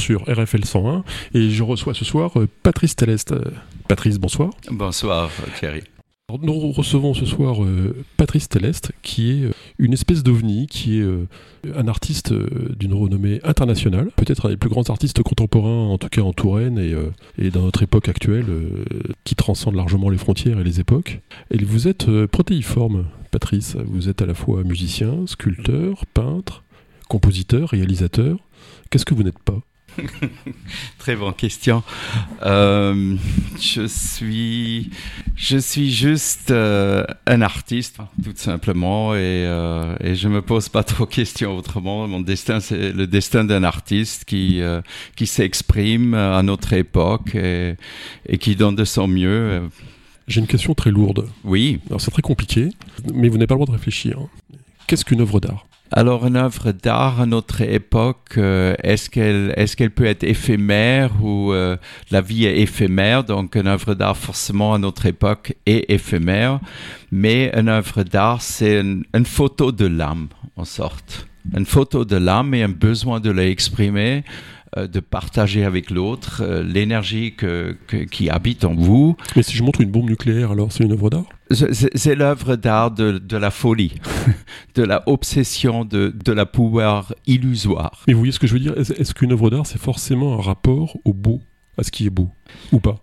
sur RFL 101 et je reçois ce soir euh, Patrice Teleste. Euh, Patrice, bonsoir. Bonsoir Thierry. Nous recevons ce soir euh, Patrice Teleste, qui est une espèce d'ovni, qui est un artiste d'une renommée internationale, peut-être un des plus grands artistes contemporains, en tout cas en Touraine et, et dans notre époque actuelle, qui transcende largement les frontières et les époques. Et vous êtes protéiforme, Patrice. Vous êtes à la fois musicien, sculpteur, peintre, compositeur, réalisateur. Qu'est-ce que vous n'êtes pas? Très bonne question. Euh, je suis, je suis juste euh, un artiste, tout simplement, et, euh, et je me pose pas trop de questions autrement. Mon destin, c'est le destin d'un artiste qui, qui s'exprime à notre époque et, et, qui donne de son mieux. J'ai une question très lourde. Oui. Alors c'est très compliqué, mais vous n'avez pas le droit de réfléchir. Qu'est-ce qu'une œuvre d'art? Alors, une œuvre d'art à notre époque, euh, est-ce qu'elle qu'elle peut être éphémère ou euh, la vie est éphémère? Donc, une œuvre d'art forcément à notre époque est éphémère, mais une œuvre d'art c'est une, photo de l'âme en sorte, une photo de l'âme et un besoin de l'exprimer euh, de partager avec l'autre l'énergie que, qui habite en vous. Mais si je montre une bombe nucléaire, alors c'est une œuvre d'art? C'est l'œuvre d'art de, de, la folie, de la obsession, de, de, la pouvoir illusoire. Mais vous voyez ce que je veux dire? Est-ce qu'une œuvre d'art, c'est forcément un rapport au beau, à ce qui est beau, ou pas?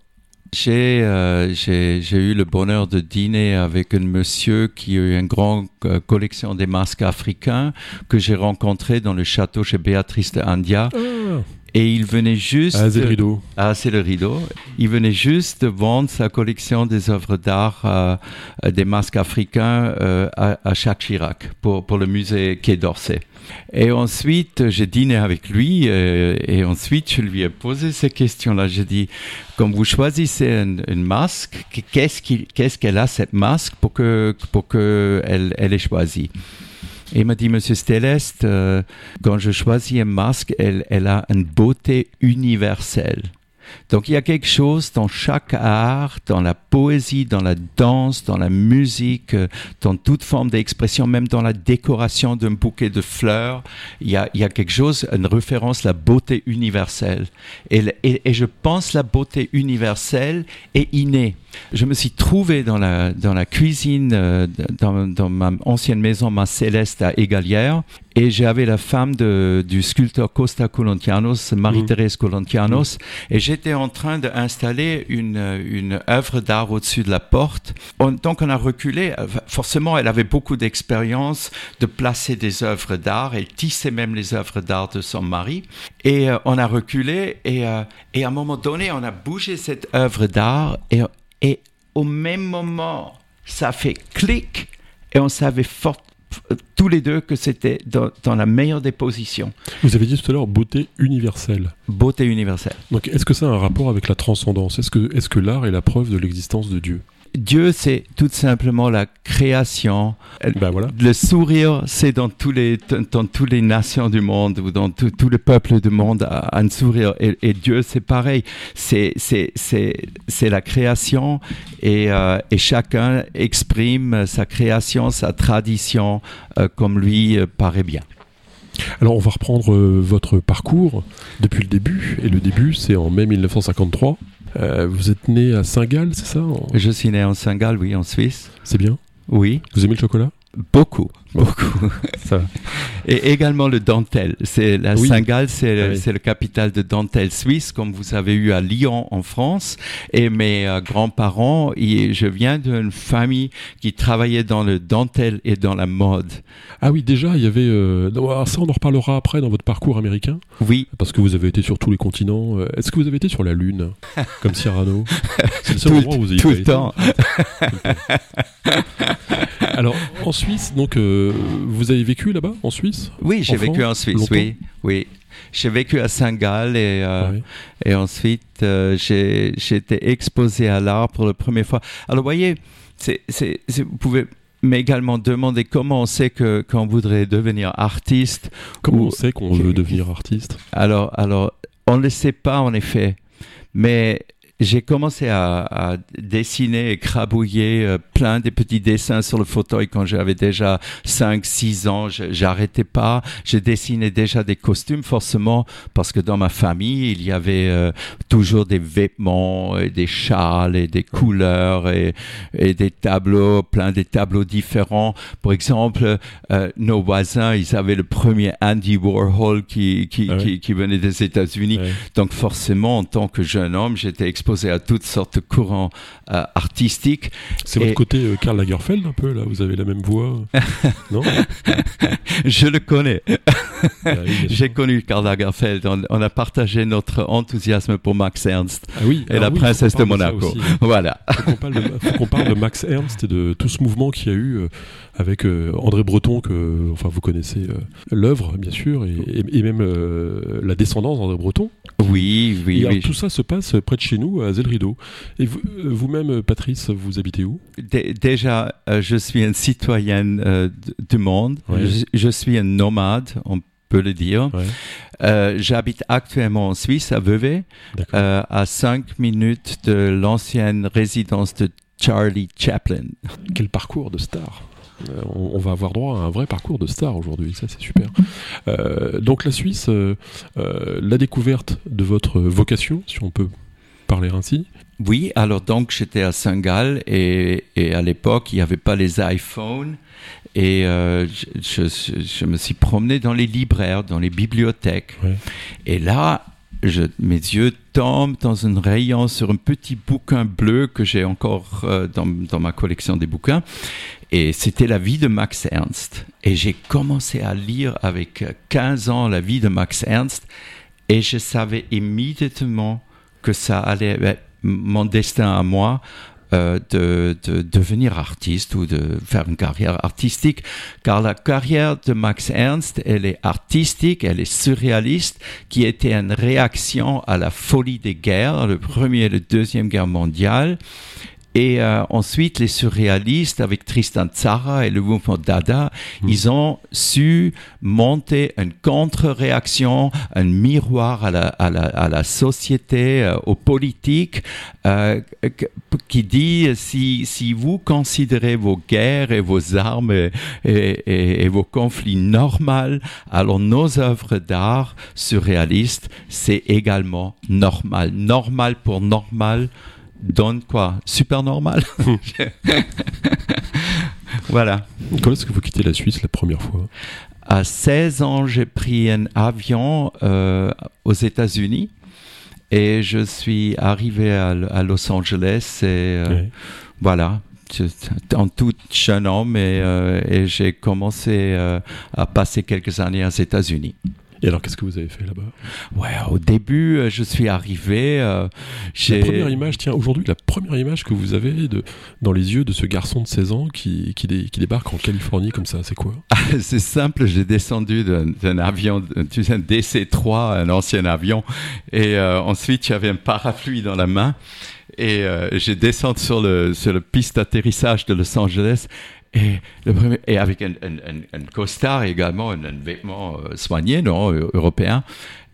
Euh, j'ai eu le bonheur de dîner avec un monsieur qui a eu une grande collection des masques africains que j'ai rencontré dans le château chez Béatrice de India. Ah. Et il venait juste. Ah, c'est le rideau. Ah, c'est le rideau. Il venait juste de vendre sa collection des œuvres d'art, euh, des masques africains euh, à, à Jacques Chirac pour, pour le musée Quai d'Orsay. Et ensuite, j'ai dîné avec lui euh, et ensuite, je lui ai posé ces questions-là. J'ai dit, quand vous choisissez une, masque, qu'est-ce qu'elle a cette masque pour que pour que elle, elle ait choisi? Et m'a dit, Monsieur Stelest, euh, quand je choisis un masque, elle, elle a une beauté universelle. Donc il y a quelque chose dans chaque art, dans la poésie, dans la danse, dans la musique, euh, dans toute forme d'expression, même dans la décoration d'un bouquet de fleurs, il y, a, il y a, quelque chose, une référence à la beauté universelle. Et, et, je pense la beauté universelle est innée. Je me suis trouvé dans la, dans la cuisine, euh, dans, dans, ma ancienne maison, ma Céleste à Égalière, et j'avais la femme de, du sculpteur Costa Colantianos, Marie-Thérèse mmh. Colantianos, mmh. et j'étais en train d'installer une, une œuvre d'art au-dessus de la porte. donc on a reculé. Forcément, elle avait beaucoup d'expérience de placer des œuvres d'art. Elle tissait même les œuvres d'art de son mari. Et euh, on a reculé, et, euh, et à un moment donné, on a bougé cette œuvre d'art, et et au même moment, ça fait clic et on savait fort, tous les deux que c'était dans, dans, la meilleure des positions. Vous avez dit tout à l'heure beauté universelle. Beauté universelle. Donc est-ce que ça a un rapport avec la transcendance? Est-ce que, est que l'art est la preuve de l'existence de Dieu? Dieu, c'est tout simplement la création. Ben voilà. Le sourire, c'est dans tous les dans toutes les nations du monde ou dans tous les peuples du monde un sourire. Et, Dieu, c'est pareil. C'est c'est c'est c'est la création et euh, et chacun exprime sa création, sa tradition euh, comme lui euh, paraît bien. Alors on va reprendre votre parcours depuis le début. Et le début, c'est en mai 1953. Euh, vous êtes né à Saint-Gall, c'est ça Je suis né en Saint-Gall, oui, en Suisse. C'est bien Oui. Vous aimez le chocolat? Beaucoup, beaucoup. Ça. Et également le dentelle. C'est la Saint-Gall, c'est ah le, capital de dentelle suisse, comme vous avez eu à Lyon en France. Et mes euh, grands-parents, je viens d'une famille qui travaillait dans le dentelle et dans la mode. Ah oui, déjà, il y avait. Euh, ça, on en reparlera après dans votre parcours américain. Oui. Parce que vous avez été sur tous les continents. Euh, est-ce que vous avez été sur la Lune, comme Cyrano? C'est le seul endroit où vous avez tout le temps. Alors, en Suisse, donc, euh, vous avez vécu là-bas, en Suisse Oui, j'ai vécu en Suisse, oui. oui. J'ai vécu à Saint-Gall et, euh, et ensuite euh, j'ai été exposé à l'art pour la première fois. Alors, vous voyez, vous pouvez m'également demander comment on sait que qu'on voudrait devenir artiste. Comment on sait qu'on veut devenir artiste? Alors, alors, on ne le sait pas en effet, mais j'ai commencé à, à, dessiner et crabouiller euh, plein de petits dessins sur le fauteuil quand j'avais déjà 5, 6 ans. J'arrêtais pas. J'ai dessiné déjà des costumes, forcément, parce que dans ma famille, il y avait euh, toujours des vêtements, et des châles et des couleurs et, et, des tableaux, plein de tableaux différents. Par exemple, euh, nos voisins, ils avaient le premier Andy Warhol qui, qui, ah qui, qui, venait des États-Unis. Donc forcément, en tant que jeune homme, j'étais exposé à toutes sortes de courants euh, artistiques. C'est votre côté euh, Karl Lagerfeld un peu là. Vous avez la même voix, non? Je le connais. Ah J'ai connu Karl Lagerfeld. On, a partagé notre enthousiasme pour Max Ernst ah oui, et la princesse de Monaco. voilà. Faut qu'on parle, de Max Ernst et de tout ce mouvement qu'il y a eu euh, avec André Breton que, enfin, vous connaissez l'œuvre bien sûr et, et même la descendance d'André Breton. Oui, oui, et Tout ça se passe près de chez nous, à Zelrido. Et euh, vous-même, Patrice, vous habitez où? Déjà, euh, je suis une citoyenne euh, du monde. Je, suis un nomade, on peut le dire. J'habite actuellement en Suisse, à Vevey, à 5 minutes de l'ancienne résidence de Charlie Chaplin. Quel parcours de star on, va avoir droit à un vrai parcours de star aujourd'hui, ça c'est super. donc la Suisse, la découverte de votre vocation, si on peut parler ainsi Oui, alors donc j'étais à Saint-Gall et, à l'époque il n'y avait pas les iPhones et euh, je, me suis promené dans les libraires, dans les bibliothèques. Et là, je, mes yeux tombent dans un rayon sur un petit bouquin bleu que j'ai encore euh, dans, dans, ma collection des bouquins. Et c'était la vie de Max Ernst. Et j'ai commencé à lire avec 15 ans la vie de Max Ernst. Et je savais immédiatement que ça allait être mon destin à moi euh, de, de, devenir artiste ou de faire une carrière artistique, car la carrière de Max Ernst, elle est artistique, elle est surréaliste, qui était une réaction à la folie des guerres, le premier et le deuxième guerre mondiale, et euh, ensuite, les surréalistes, avec Tristan Tzara et le mouvement Dada, hmm. ils ont su monter une contre-réaction, un miroir à la, à la, à la société, euh, aux politiques, euh, qui dit si, si vous considérez vos guerres et vos armes et, et, et vos conflits normaux, alors nos œuvres d'art surréalistes, c'est également normal. Normal pour normal donne quoi Super normal. voilà. Quand est-ce que vous quittez la Suisse la première fois À 16 ans, j'ai pris un avion euh, aux États-Unis et je suis arrivé à, Los Angeles et euh, voilà. En tout jeune homme et, euh, et j'ai commencé à passer quelques années aux États-Unis. Et alors, qu'est-ce que vous avez fait là-bas? Ouais, au début, euh, je suis arrivé. Euh, la première image, tiens, aujourd'hui, la première image que vous avez de, dans les yeux de ce garçon de 16 ans qui, qui, qui débarque en Californie comme ça, c'est quoi? Ah, C'est simple, j'ai descendu d'un avion, tu sais, un DC-3, un ancien avion, et euh, ensuite, j'avais un parapluie dans la main, et j'ai descendu sur le, sur le piste d'atterrissage de Los Angeles, et, le premier, et avec un, un, un, costard également, un, vêtement euh, soigné, non, européen.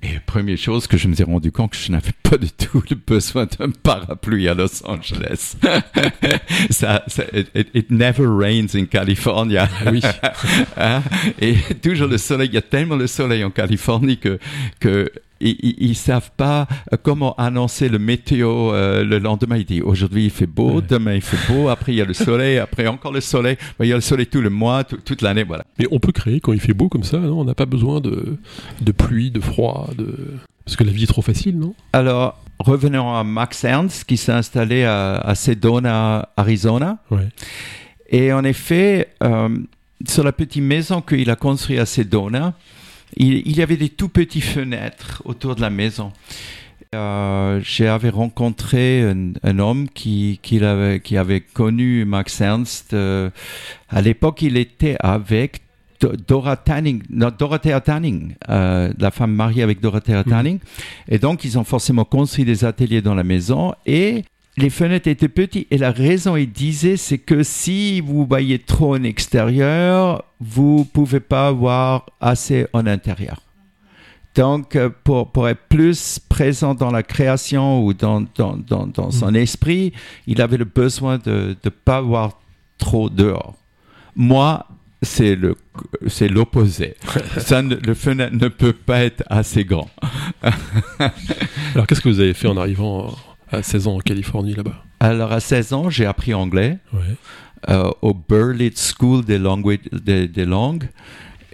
Et première chose que je me suis rendu compte que je n'avais pas du tout le besoin d'un parapluie à Los Angeles. ça, ça it, never rains in California. Ah oui. hein? Et toujours le soleil, il y a tellement de soleil en Californie que, que ils, ne savent pas euh, comment annoncer le météo euh, le lendemain. Ils disent aujourd'hui il fait beau, demain il fait beau, après il y a le soleil, après encore le soleil. il y a le soleil tout le mois, toute l'année, voilà. Mais on peut créer quand il fait beau comme ça, non? On n'a pas besoin de, de pluie, de froid, de... parce que la vie est trop facile, non? Alors, revenons à Max Ernst qui s'est installé à, Sedona, Arizona. Et en effet, euh, sur la petite maison qu'il a construite à Sedona, il, y avait des tout petits fenêtres autour de la maison. Euh, J'avais rencontré un, homme qui, qui, avait, qui, avait, connu Max Ernst. Euh, à l'époque, il était avec Dora Tanning, non, Dorothea Tanning, euh, la femme mariée avec Dorothea mhm. Tanning. Et donc, ils ont forcément construit des ateliers dans la maison. Et les fenêtres étaient petites et la raison, il disait, c'est que si vous voyez trop en extérieur, vous pouvez pas voir assez en intérieur. Donc, euh, pour, pour être plus présent dans la création ou dans, dans, dans, dans son Mm. esprit, il avait le besoin de ne pas voir trop dehors. Moi, c'est le c'est l'opposé. Ça, ne- le fenêtre ne peut pas être assez grand. Alors, qu'est-ce que vous avez fait en arrivant à 16 ans en Californie là-bas Alors, à 16 ans, j'ai appris anglais. Ouais. euh, au Burlitz School des, langues- des, des langues.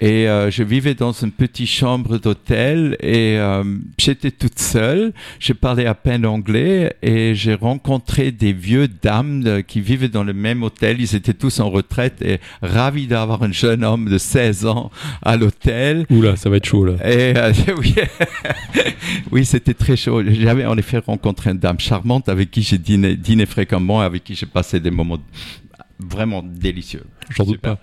Et euh, je vivais dans une petite chambre d'hôtel et euh, j'étais toute seule. Je parlais à peine anglais et j'ai rencontré des vieux dames euh, qui vivaient dans le même hôtel. Ils étaient tous en retraite et ravis d'avoir un jeune homme de 16 ans à l'hôtel. Oula, ça va être chaud là. Et euh, oui, oui c'était très chaud. J'avais en effet rencontré une dame charmante avec qui j'ai dîné, dîné fréquemment, avec qui j'ai passé des moments vraiment délicieux. J'en doute pas.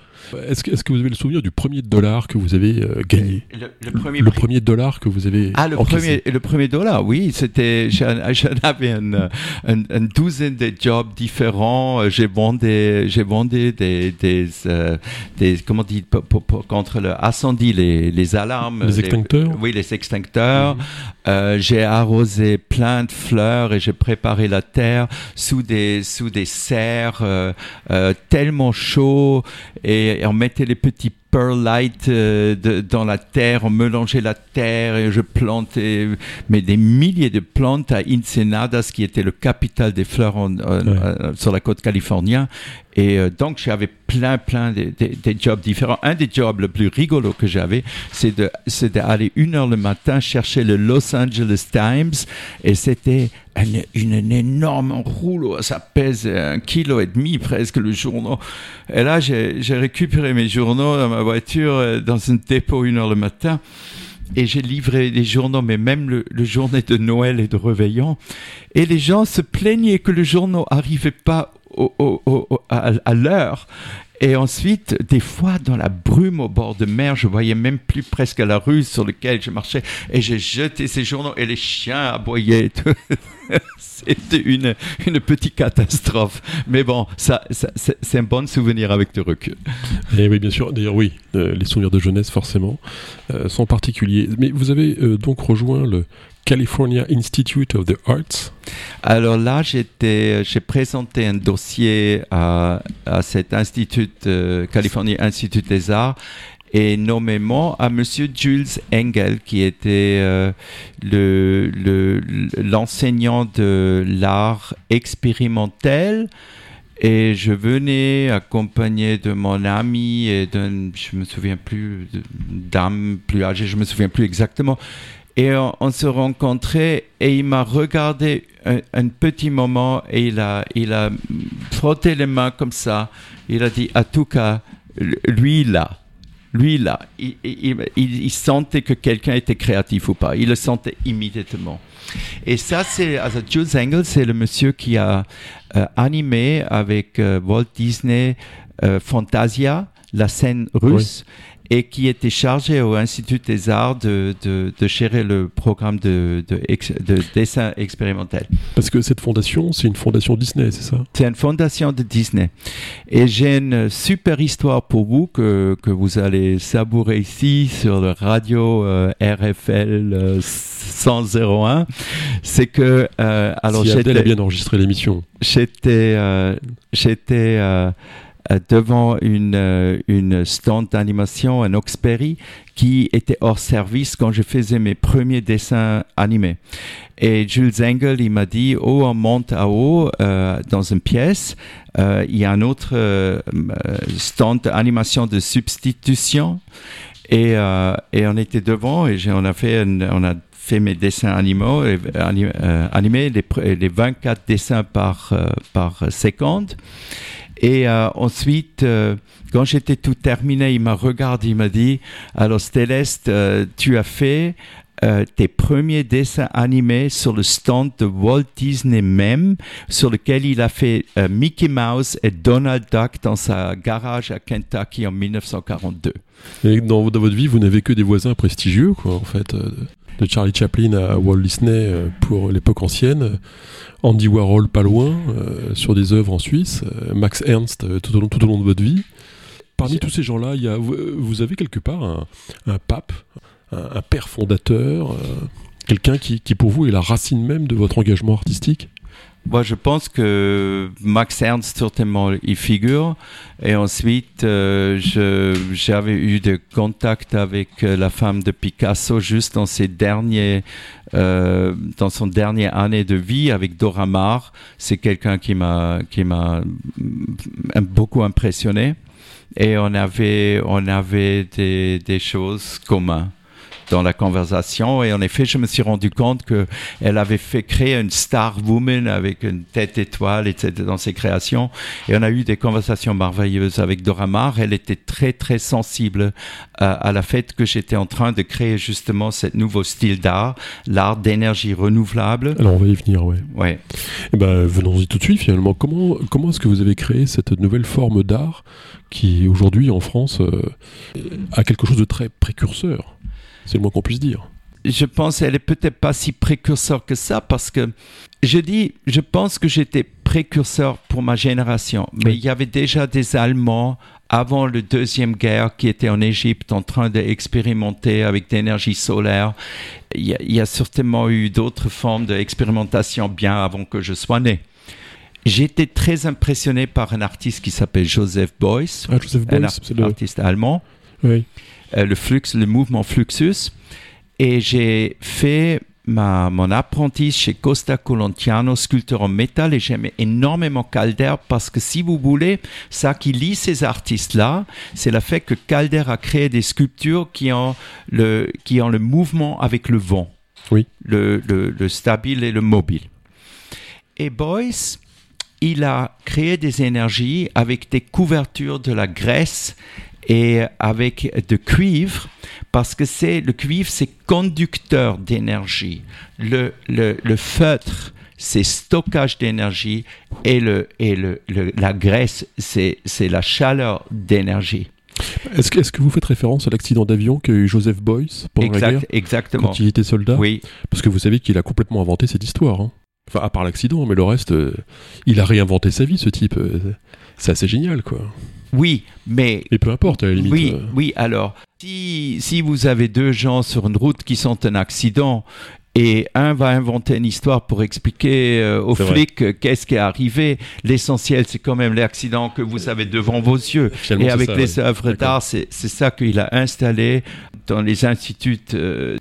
Est-ce que, vous avez le souvenir du premier dollar que vous avez euh, gagné Le, le premier Le prix. premier dollar que vous avez Ah, le encaissé. premier, le premier dollar, oui, c'était, j'en j'en avais une, une, une douzaine de jobs différents. J'ai vendu, j'ai vendu des, des, euh, des, comment dit, contre le incendie, les, les alarmes. Les extincteurs Oui, les extincteurs. Mhm. Euh, j'ai arrosé plein de fleurs et j'ai préparé la terre sous des, sous des serres euh, tellement chauds et, et on mettait les petits perlites euh, dans la terre, on mélangeait la terre et je plantais mais des milliers de plantes à Ensenadas qui était le capital des fleurs en- en- Ouais. euh, sur la côte californienne. Et euh, donc j'avais plein plein de, de- de jobs différents. Un des jobs le plus rigolo que j'avais, c'est d'aller une heure le matin chercher le Los Angeles Times et c'était une, une, un énorme rouleau, ça pèse un kilo et demi presque le journal. Et là j'ai récupéré mes journaux dans ma voiture euh, dans un dépôt une heure le matin. Et j'ai livré des journaux, mais même le, le journée de Noël et de Réveillon. Et les gens se plaignaient que le journal n'arrivait pas à, l'heure. Et ensuite, des fois, dans la brume au bord de mer, je voyais même plus presque la rue sur laquelle je marchais. Et j'ai jeté ces journaux et les chiens aboyaient. C'était une, une petite catastrophe. Mais bon, ça, c'est un bon souvenir avec le recul. Et Eh oui, bien sûr. D'ailleurs, oui, euh, les souvenirs de jeunesse, forcément, euh, sont particuliers. Mais vous avez euh, donc rejoint le California Institute of the Arts. Alors là, j'étais, j'ai présenté un dossier à, à cet institut, euh, California Institute des Arts, et nommément à Monsieur Jules Engel, qui était euh, le, le- l'enseignant de l'art expérimental. Et je venais accompagné de mon ami et d'un, je me souviens plus, de- dame plus âgée, je me souviens plus exactement. Et on, se rencontrait et il m'a regardé un, petit moment et il a, il a frotté les mains comme ça. Il a dit, en tout cas, lui là, lui là, il, sentait que quelqu'un était créatif ou pas. Il le sentait immédiatement. Et ça, c'est Jules Engel, c'est le monsieur qui a euh, animé avec euh, Walt Disney euh, Fantasia, la scène russe, et qui était chargé au Institut des Arts de, de, de gérer le programme de, de, ex- de dessin expérimental. Parce que cette fondation, c'est une fondation Disney, c'est ça? C'est une fondation de Disney. Et j'ai une super histoire pour vous que, que vous allez savourer ici sur le radio euh, RFL euh, 101. C'est que euh, alors si j'étais a bien enregistré l'émission. j'étais euh, j'étais euh, euh, devant une euh, une stand d'animation un Oxperry qui était hors service quand je faisais mes premiers dessins animés. Et Jules Engel il m'a dit oh on monte à haut euh, dans une pièce. Euh, il y a un autre euh, euh, stand d'animation de substitution et, euh, et on était devant et on a fait on a fait mes dessins animaux, euh, animés, les, les 24 dessins par, euh, par seconde. Et euh, ensuite, euh, quand j'étais tout terminé, il m'a regardé, il m'a dit, alors Céleste, euh, tu as fait tes premiers dessins animés sur le stand de Walt Disney même, sur lequel il a fait Mickey Mouse et Donald Duck dans sa garage à Kentucky en 1942. Et dans, dans votre vie, vous n'avez que des voisins prestigieux, quoi, en fait. De Charlie Chaplin à Walt Disney euh, pour l'époque ancienne, Andy Warhol pas loin, euh, sur des œuvres en Suisse, euh, Max Ernst tout, au long, tout au long de votre vie. Parmi tous ces gens-là, il y a, vous, avez quelque part un, un pape, un, père fondateur, euh, quelqu'un qui, qui, pour vous, est la racine même de votre engagement artistique? Moi, je pense que Max Ernst, certainement, y figure. Et ensuite, euh, j'avais eu des contacts avec euh, la femme de Picasso juste dans ses derniers, euh, dans son dernière année de vie avec Dora Maar. C'est quelqu'un qui m'a, qui m'a beaucoup impressionné. Et on avait, on avait des, des choses communes dans la conversation. Et en effet, je me suis rendu compte qu'elle avait fait créer une star woman avec une tête étoile, etc. dans ses créations. Et on a eu des conversations merveilleuses avec Dora Maar. Elle était très, très sensible à, à la fait que j'étais en train de créer justement ce nouveau style d'art, l'art d'énergie renouvelable. Alors, on va y venir, oui. Ouais. Eh ben, venons-y tout de suite, finalement. Comment, comment est-ce que vous avez créé cette nouvelle forme d'art qui, aujourd'hui, en France, euh, a quelque chose de très précurseur? C'est le moins qu'on puisse dire. Je pense qu'elle est peut-être pas si précurseur que ça parce que je dis, je pense que j'étais précurseur pour ma génération, mais il y avait déjà des Allemands avant la deuxième guerre qui étaient en Égypte en train d'expérimenter avec l'énergie solaire. Il y, a, certainement eu d'autres formes d'expérimentation bien avant que je sois né. J'étais très impressionné par un artiste qui s'appelle Joseph Beuys, ah, Joseph Beuys un artiste allemand. Oui. Euh, le flux, le mouvement Fluxus. Et j'ai fait ma, mon apprenti chez Costa Colontiano, sculpteur en métal, et j'aime énormément Calder parce que si vous voulez, ça qui lie ces artistes-là, c'est le fait que Calder a créé des sculptures qui ont le, qui ont le mouvement avec le vent. Oui. Le, le, le stable et le mobile. Et Boyce, il a créé des énergies avec des couvertures de la graisse et avec de cuivre parce que c'est le cuivre c'est conducteur d'énergie le, le, le, feutre c'est stockage d'énergie et, le, et le, la graisse c'est la chaleur d'énergie est-ce que, est que, vous faites référence à l'accident d'avion qu'a eu Joseph Boyce pendant la guerre Exactement. Quand il était soldat Oui. Parce que vous savez qu'il a complètement inventé cette histoire. Hein. Enfin, à part l'accident, mais le reste, euh, il a réinventé sa vie, ce type. Euh, c'est assez génial, quoi. Oui, mais... Et peu importe, à la limite. Oui, euh. oui alors, si, si vous avez deux gens sur une route qui sont un accident et un va inventer une histoire pour expliquer euh, aux flics euh, qu'est-ce qui est arrivé. L'essentiel, c'est quand même l'accident que vous avez devant vos yeux. et avec les œuvres d'art, c'est ça qu'il a installé dans les instituts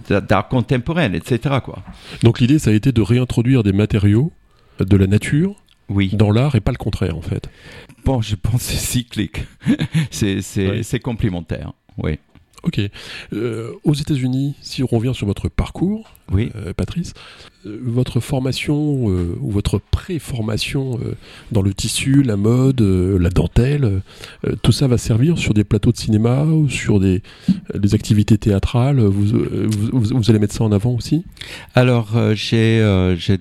d'art contemporain, etc. Quoi. Donc l'idée, ça a été de réintroduire des matériaux de la nature oui. dans l'art et pas le contraire, en fait. Bon, je pense que c'est cyclique. c'est complémentaire. Oui. Ok. Euh, aux États-Unis, si on revient sur votre parcours, oui. Euh, Patrice, votre formation ou votre pré-formation dans le tissu, la mode, la dentelle, tout ça va servir sur des plateaux de cinéma ou sur des, des activités théâtrales? Vous, vous, allez mettre ça en avant aussi? Alors, j'ai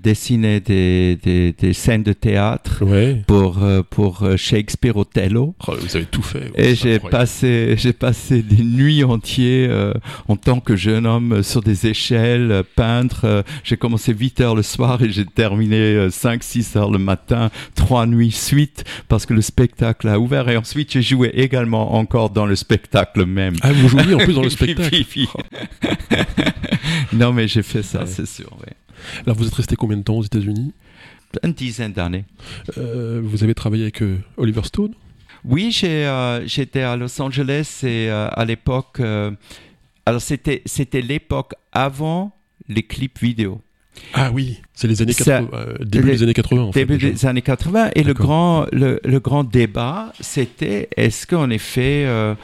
dessiné des, des, des, scènes de théâtre pour, pour Shakespeare Othello. Oh, vous avez tout fait. Et j'ai passé, passé des nuits entières en tant que jeune homme sur des échelles peintre. Euh, j'ai commencé 8 heures le soir et j'ai terminé 5-6 euh, heures le matin, trois nuits suite parce que le spectacle a ouvert. Et ensuite, j'ai joué également encore dans le spectacle même. Ah, vous jouiez en plus dans le spectacle Non, mais j'ai fait ça, c'est sûr. Alors, vous êtes resté combien de temps aux États-Unis? Une dizaine d'années. Euh, vous avez travaillé avec Oliver Stone? Oui, j'étais à Los Angeles et à l'époque. alors, c'était l'époque avant les clips vidéo. Ah oui, c'est les années 80, euh, début des années 80 en Début des années 80 et le grand, le, le grand débat c'était est-ce qu'en effet euh,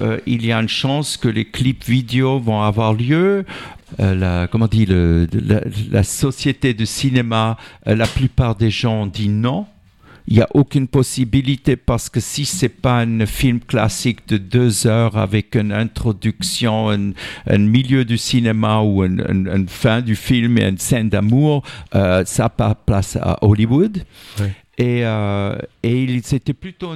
euh, il y a une chance que les clips vidéo vont avoir lieu la, comment dit le, la, la, société de cinéma, la plupart des gens ont dit non il n'y a aucune possibilité parce que si c'est pas un film classique de deux heures avec une introduction, un, un milieu du cinéma ou une, fin du film et une scène d'amour, euh, ça n'a pas place à Hollywood. Et, euh, et il était plutôt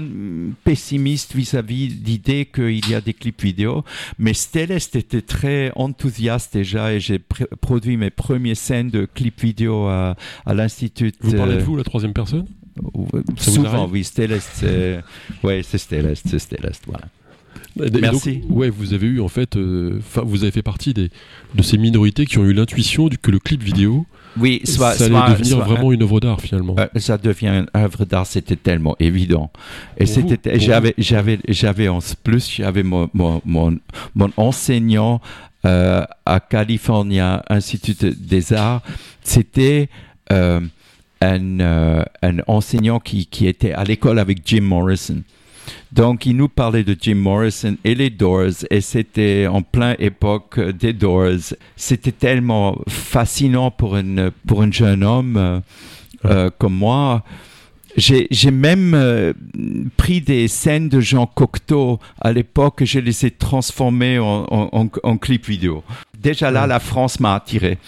pessimiste vis-à-vis l'idée qu'il y a des clips vidéo. Mais Stellest était très enthousiaste déjà et j'ai produit mes premières scènes de clips vidéo à, à l'Institut. Vous parlez de vous, la troisième personne? Souvent, oui, Stellest, c'est ouais, c'est Stellest, c'est Stellest, voilà. Merci. ouais, vous avez eu en fait, enfin, vous avez fait partie des, de ces minorités qui ont eu l'intuition que le clip vidéo oui, soit, ça allait devenir vraiment une œuvre d'art finalement. Euh, ça devient une œuvre d'art, c'était tellement évident. Et c'était, j'avais, j'avais, j'avais en plus, j'avais mon, mon, mon, enseignant euh, à California Institute des Arts, c'était euh, un, un enseignant qui, qui était à l'école avec Jim Morrison. Donc, il nous parlait de Jim Morrison et les Doors, et c'était en plein époque des Doors. C'était tellement fascinant pour, une, pour un jeune homme euh, euh, comme moi. J'ai même euh, pris des scènes de Jean Cocteau à l'époque, je les ai transformées en, en, en clip vidéo. Déjà là, la France m'a attiré,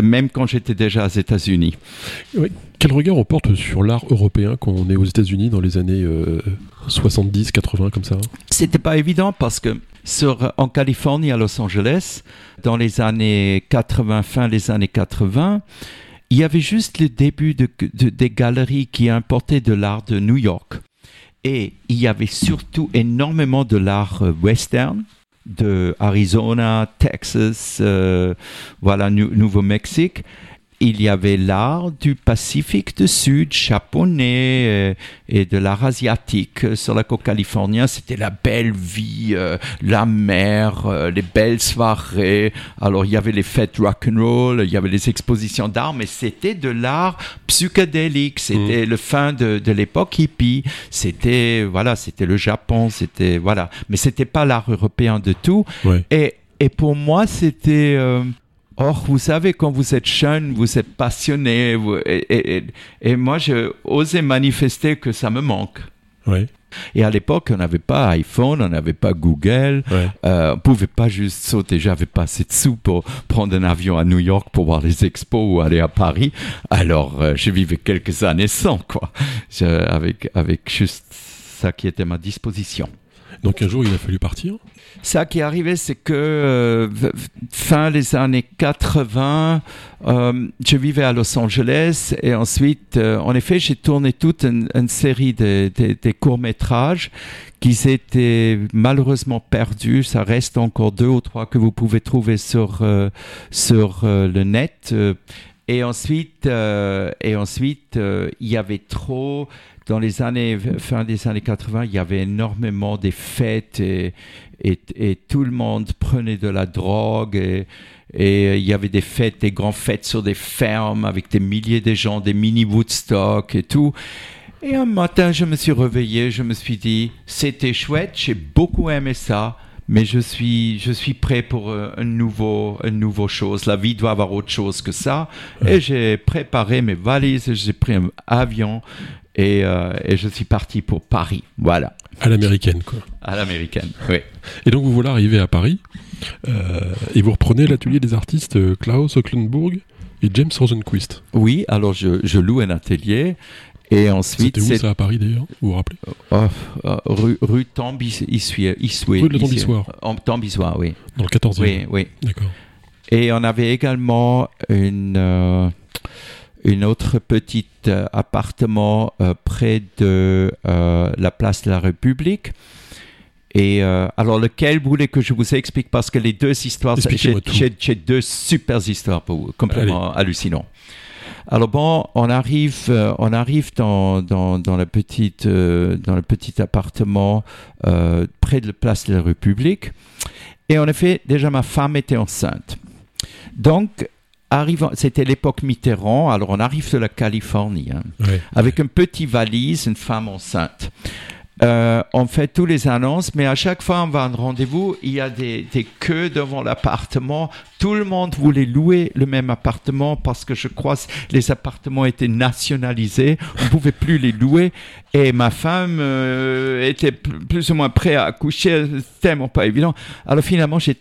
même quand j'étais déjà aux États-Unis. Oui. Quel regard on porte sur l'art européen quand on est aux États-Unis dans les années 70, 80 comme ça C'était pas évident parce que sur, en Californie, à Los Angeles, dans les années 80, fin des années 80, il y avait juste le début de, des galeries qui importaient de l'art de New York. Et il y avait surtout énormément de l'art euh, western, de Arizona, Texas, euh, voilà, Nouveau-Mexique il y avait l'art du Pacifique du Sud, japonais euh, et de l'art asiatique. Sur la côte californienne, c'était la belle vie, euh, la mer, euh, les belles soirées. Alors il y avait les fêtes rock and roll, il y avait les expositions d'art, mais c'était de l'art psychédélique. C'était mm. le fin de, de l'époque hippie. C'était voilà, c'était le Japon, c'était voilà, mais c'était pas l'art européen de tout. Et et pour moi, c'était Or, vous savez, quand vous êtes jeune, vous êtes passionné, et, moi, j'ai osé manifester que ça me manque. Oui. Et à l'époque, on n'avait pas iPhone, on n'avait pas Google, euh, on ne pouvait pas juste sauter. J'avais pas assez de sous pour prendre un avion à New York pour voir les expos ou aller à Paris. Alors, euh, je vivais quelques années sans, quoi, avec, avec juste ça qui était à ma disposition. Donc un jour, il a fallu partir? Ça qui est arrivé, c'est que euh, fin des années 80, euh, je vivais à Los Angeles et ensuite, euh, en effet, j'ai tourné toute une, série de, courts-métrages qui étaient malheureusement perdus. Ça reste encore deux ou trois que vous pouvez trouver sur, sur le net. Et ensuite, et ensuite il y avait trop dans les années, fin des années 80, il y avait énormément de fêtes et, et, tout le monde prenait de la drogue et, et, il y avait des fêtes, des grandes fêtes sur des fermes avec des milliers de gens, des mini Woodstock et tout. Et un matin, je me suis réveillé, je me suis dit, c'était chouette, j'ai beaucoup aimé ça, mais je suis, je suis prêt pour euh, un nouveau, une nouveau chose. La vie doit avoir autre chose que ça. Et j'ai préparé mes valises, j'ai pris un avion euh, et, je suis parti pour Paris. Voilà. À l'américaine, quoi. À l'américaine, oui. Et donc vous voilà arrivé à Paris euh, et vous reprenez l'atelier des artistes euh, Klaus Ocklenburg et James Rosenquist. Oui, alors je, je loue un atelier et ensuite. C'était où ça à Paris d'ailleurs Vous vous rappelez? Oh, Rue, rue Tambissoire. Rue de Tambissoire. En Tambissoire, oui. Dans le 14e. Oui, oui. D'accord. Et on avait également une une autre petite euh, appartement euh, près de euh, la place de la République. Et alors, lequel voulez que je vous explique? Parce que les deux histoires, j'ai deux super histoires pour vous, complètement hallucinants. Alors bon, on arrive, on arrive dans, dans, dans, la petite, dans le petit appartement près de la place de la République. Et en effet, déjà ma femme était enceinte. Donc, arrivant, c'était l'époque Mitterrand, alors on arrive de la Californie, hein, avec un petit valise, une femme enceinte. Euh, on fait tous les annonces, mais à chaque fois on va à un rendez-vous, il y a des, queues devant l'appartement. Tout le monde voulait louer le même appartement parce que je crois que les appartements étaient nationalisés, on ne pouvait plus les louer. Et ma femme euh, était plus ou moins prête à accoucher, tellement pas évident. Alors finalement, j'ai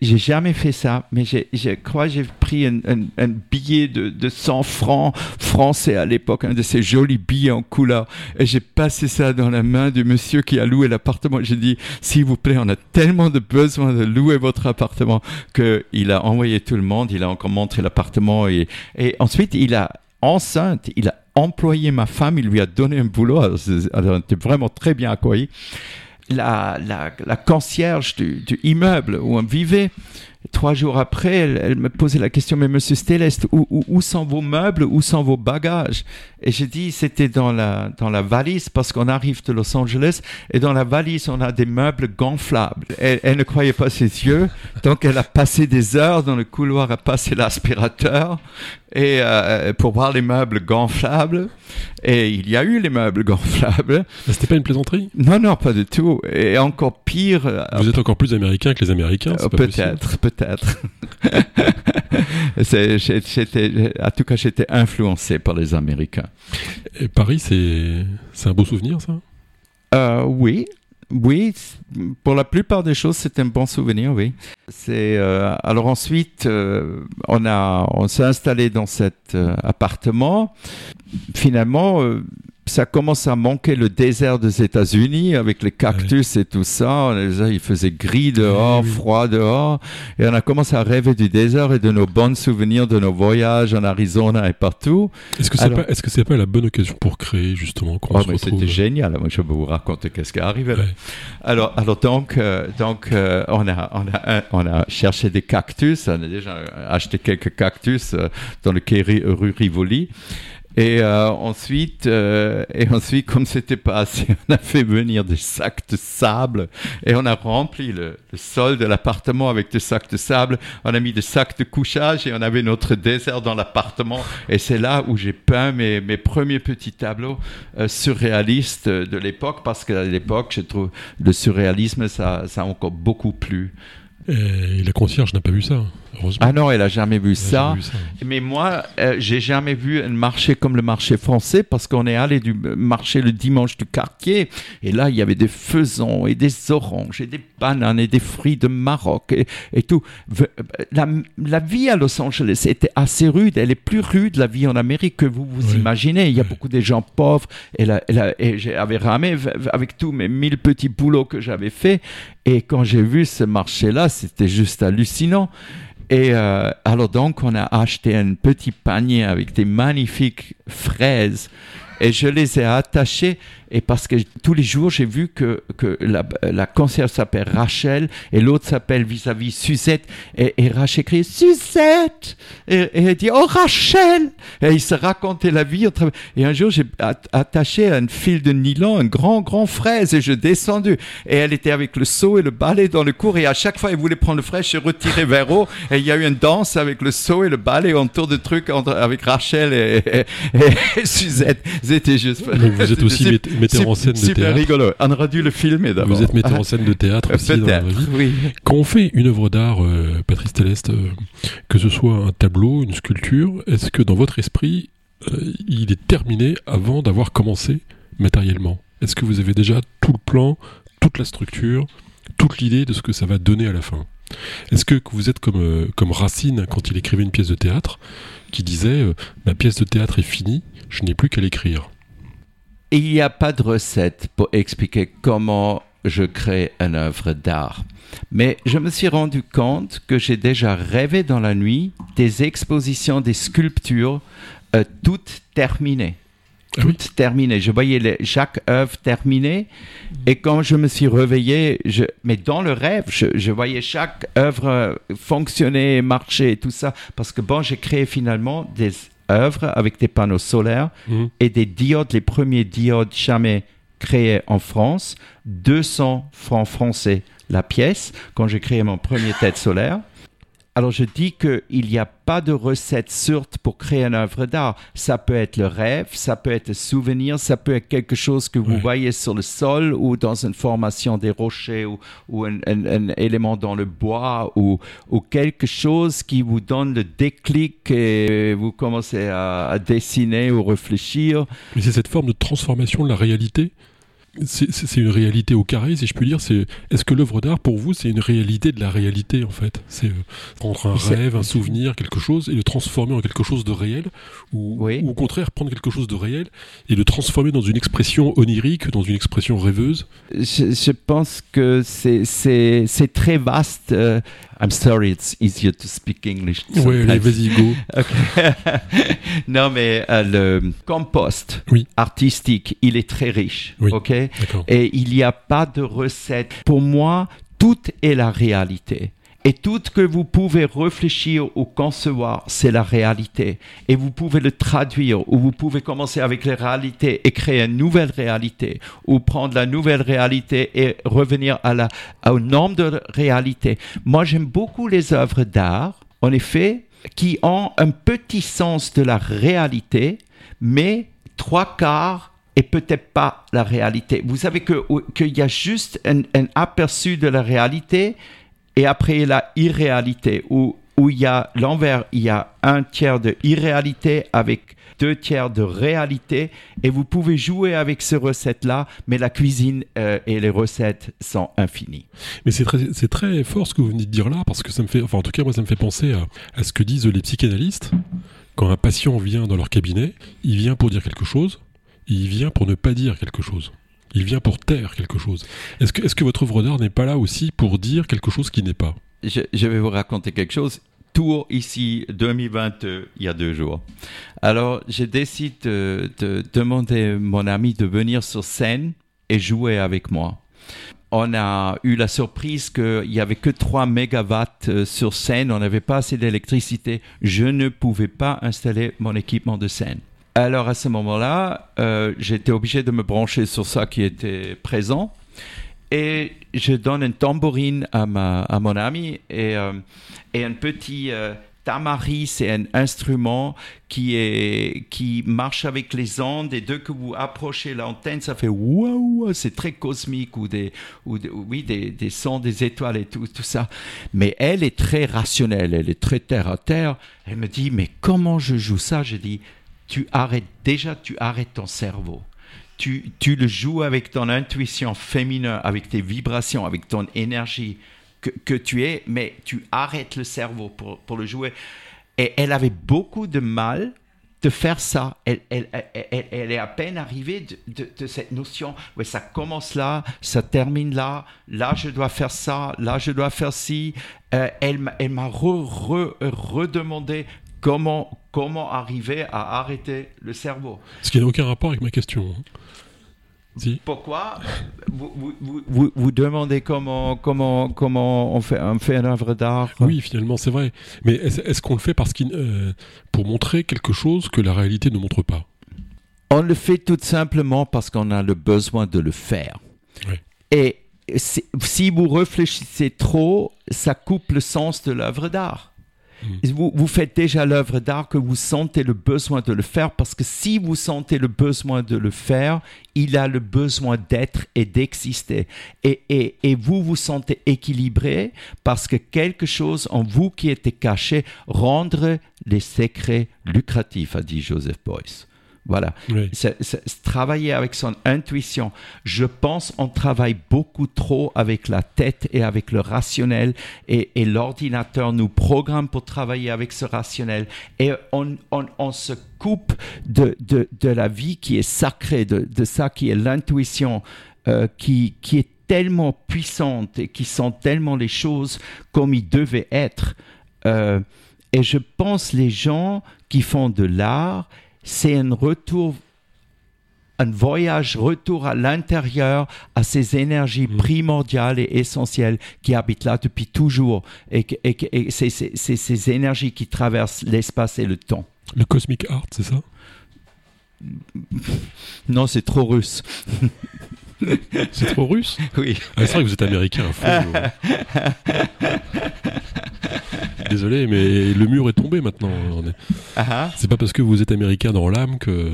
jamais fait ça, mais je crois que j'ai pris un, un, billet de, de 100 francs français à l'époque, un de ces jolis billets en couleur, et j'ai passé ça dans la main du monsieur qui a loué l'appartement. J'ai dit, s'il vous plaît, on a tellement de besoin de louer votre appartement qu'il a envoyé tout le monde, il a encore montré l'appartement et, et ensuite il a enceinte, il a employé ma femme, il lui a donné un boulot, elle était vraiment très bien accueillie. la, la, la concierge du, du immeuble où on vivait trois jours après, elle, me posait la question, mais monsieur Stelest, où, où, sont vos meubles, où sont vos bagages? Et j'ai dit, c'était dans la, dans la valise, parce qu'on arrive de Los Angeles, et dans la valise, on a des meubles gonflables. Elle, elle ne croyait pas ses yeux, donc elle a passé des heures dans le couloir à passer l'aspirateur, et euh, pour voir les meubles gonflables. Et il y a eu les meubles gonflables. C'était pas une plaisanterie? Non, non, pas du tout. Et encore pire. Euh, Vous êtes encore plus américain que les Américains Peut-être, peut-être. en tout cas, j'étais influencé par les Américains. Et Paris, c'est un beau souvenir, ça? Euh, Oui, oui, pour la plupart des choses, c'est un bon souvenir, oui. C'est euh, alors ensuite, euh, on a, on s'est installé dans cet euh, appartement. Finalement, ça commence à manquer le désert des États-Unis avec les cactus et tout ça. Il faisait gris dehors, froid dehors. Et on a commencé à rêver du désert et de nos bons souvenirs de nos voyages en Arizona et partout. Est-ce que c'est pas, est-ce que c'est pas la bonne occasion pour créer justement oh, C'était génial. Moi, je vais vous raconter qu'est-ce qui est arrivé. Alors, alors donc, euh, donc, euh, on a, on a, on a cherché des cactus. On a déjà acheté quelques cactus euh, dans le quai rue Rivoli. Et euh, ensuite, euh, et ensuite, comme c'était pas assez, on a fait venir des sacs de sable et on a rempli le, sol de l'appartement avec des sacs de sable. On a mis des sacs de couchage et on avait notre désert dans l'appartement. Et c'est là où j'ai peint mes, mes premiers petits tableaux euh, surréalistes de l'époque parce qu'à l'époque, je trouve le surréalisme, ça, ça a encore beaucoup plu. Et la concierge n'a pas vu ça. Ah non, elle a jamais vu, ça. Mais moi, euh, j'ai jamais vu un marché comme le marché français parce qu'on est allé du marché le dimanche du quartier et là il y avait des faisans et des oranges et des bananes et des fruits de Maroc et, tout. La, la, vie à Los Angeles était assez rude. Elle est plus rude la vie en Amérique que vous vous imaginez. Il y a beaucoup de gens pauvres et, et j'avais ramé avec tous mes mille petits boulots que j'avais fait et quand j'ai vu ce marché-là, c'était juste hallucinant. Et euh, alors donc, on a acheté un petit panier avec des magnifiques fraises et je les ai attachées et parce que tous les jours, j'ai vu que, que la, la concierge s'appelle Rachel et l'autre s'appelle vis-à-vis Suzette. Et, et, Rachel crie Suzette et, elle dit Oh Rachel Et il se racontait la vie. Et un jour, j'ai attaché un fil de nylon, un grand, grand fraise et je descendu. Et elle était avec le seau et le balai dans le cours. Et à chaque fois, elle voulait prendre le fraise, je retiré vers haut. Et il y a eu une danse avec le seau et le balai autour de trucs avec Rachel et, Suzette. C'était juste. Vous êtes aussi metteur en scène de super théâtre. rigolo. On aurait dû le filmer d'abord. Vous êtes metteur en scène de théâtre aussi dans la vie. Oui. Quand on fait une œuvre d'art, euh, Patrice Téleste, euh, que ce soit un tableau, une sculpture, est-ce que dans votre esprit, euh, il est terminé avant d'avoir commencé matériellement? Est-ce que vous avez déjà tout le plan, toute la structure, toute l'idée de ce que ça va donner à la fin? Est-ce que vous êtes comme, comme Racine quand il écrivait une pièce de théâtre, qui disait Ma pièce de théâtre est finie, je n'ai plus qu'à l'écrire il n'y a pas de recette pour expliquer comment je crée une œuvre d'art. Mais je me suis rendu compte que j'ai déjà rêvé dans la nuit des expositions, des sculptures, euh, toutes terminées. Ah toutes terminées. Je voyais chaque œuvre terminée et quand je me suis réveillé, je, mais dans le rêve, je, je voyais chaque œuvre fonctionner, marcher, tout ça. Parce que bon, j'ai créé finalement des œuvre avec des panneaux solaires mhm. et des diodes, les premiers diodes jamais créés en France, 200 francs français la pièce quand j'ai créé mon premier tête solaire. Alors je dis qu'il n'y a pas de recette sûre pour créer une œuvre d'art. Ça peut être le rêve, ça peut être un souvenir, ça peut être quelque chose que vous voyez sur le sol ou dans une formation des rochers ou, un, élément dans le bois ou, ou, quelque chose qui vous donne le déclic et vous commencez à, à dessiner ou réfléchir. Mais c'est cette forme de transformation de la réalité c'est une réalité au carré, si je puis dire. C'est est-ce que l'œuvre d'art pour vous c'est une réalité de la réalité en fait? C'est euh, prendre un rêve, un souvenir, quelque chose et le transformer en quelque chose de réel, ou, au contraire prendre quelque chose de réel et le transformer dans une expression onirique, dans une expression rêveuse? Je, pense que c'est très vaste. Euh, I'm sorry, it's easier to speak English. Oui, vas-y, go. non, mais euh, le compost artistique, il est très riche. Ok? Et il n'y a pas de recette. Pour moi, tout est la réalité. Et tout que vous pouvez réfléchir ou concevoir, c'est la réalité. Et vous pouvez le traduire, ou vous pouvez commencer avec les réalités et créer une nouvelle réalité, ou prendre la nouvelle réalité et revenir à la, au nombre de réalités. Moi, j'aime beaucoup les œuvres d'art, en effet, qui ont un petit sens de la réalité, mais trois quarts et peut-être pas la réalité. Vous savez qu'il y a juste un, aperçu de la réalité et après la irréalité où où il y a l'envers, il y a un tiers de irréalité avec deux tiers de réalité et vous pouvez jouer avec ces recettes-là, mais la cuisine euh, et les recettes sont infinies. Mais c'est très, très fort ce que vous venez de dire là, parce que ça me fait, enfin en tout cas moi ça me fait penser à ce que disent les psychanalystes. Quand un patient vient dans leur cabinet, il vient pour dire quelque chose, il vient pour ne pas dire quelque chose. Il vient pour taire quelque chose. Est-ce que, votre œuvre d'art n'est pas là aussi pour dire quelque chose qui n'est pas? Je, vais vous raconter quelque chose. Tour ici 2022, il y a deux jours. Alors, je décide de, de demander à mon ami de venir sur scène et jouer avec moi on a eu la surprise qu'il n'y avait que 3 mégawatts euh, sur scène, on n'avait pas assez d'électricité. Je ne pouvais pas installer mon équipement de scène. Alors à ce moment-là, euh, j'étais obligé de me brancher sur ça qui était présent. Et je donne une tambourine à, ma, à mon ami et, euh, et un petit euh, tamari, c'est un instrument qui, est, qui marche avec les ondes et dès que vous approchez l'antenne, ça fait waouh, c'est très cosmique ou des, ou oui, des, des, sons des étoiles et tout, tout ça. Mais elle est très rationnelle, elle est très terre à terre. Elle me dit, mais comment je joue ça? Je dis, tu arrêtes déjà, tu arrêtes ton cerveau. Tu, tu le joues avec ton intuition féminin, avec tes vibrations, avec ton énergie que, que tu es, mais tu arrêtes le cerveau pour, pour, le jouer. Et elle avait beaucoup de mal de faire ça. Elle, elle, elle, elle est à peine arrivée de, cette notion, ouais, ça commence là, ça termine là, là je dois faire ça, là je dois faire ci. Euh, elle m'a re, redemandé comment, comment arriver à arrêter le cerveau. Ce qui n'a aucun rapport avec ma question. Hein. Si. Pourquoi vous, vous, vous, demandez comment, comment, comment on, fait, on fait une œuvre d'art? Oui, finalement, c'est vrai. Mais est-ce qu'on le fait parce qu'il, euh, pour montrer quelque chose que la réalité ne montre pas? On le fait tout simplement parce qu'on a le besoin de le faire. Et si vous réfléchissez trop, ça coupe le sens de l'œuvre d'art. Vous, faites déjà l'œuvre d'art que vous sentez le besoin de le faire parce que si vous sentez le besoin de le faire, il a le besoin d'être et d'exister. Et, et, vous vous sentez équilibré parce que quelque chose en vous qui était caché rendre les secrets lucratifs, a dit Joseph Boyce. Voilà. travailler avec son intuition. Je pense on travaille beaucoup trop avec la tête et avec le rationnel et, l'ordinateur nous programme pour travailler avec ce rationnel et on, on, se coupe de, de, de, la vie qui est sacrée, de, de ça qui est l'intuition euh, qui, qui est tellement puissante et qui sent tellement les choses comme ils devaient être. Euh, et je pense les gens qui font de l'art c'est un retour un voyage retour à l'intérieur, à ces énergies mm. primordiales et essentielles qui habitent là depuis toujours. Et, et, c'est ces énergies qui traversent l'espace et le temps. Le cosmic art, c'est ça? Non, c'est trop russe. c'est trop russe Oui. Ah, c'est vrai que vous êtes américain. Désolé, mais le mur est tombé maintenant. Ah ah. C'est pas parce que vous êtes américain dans l'âme que.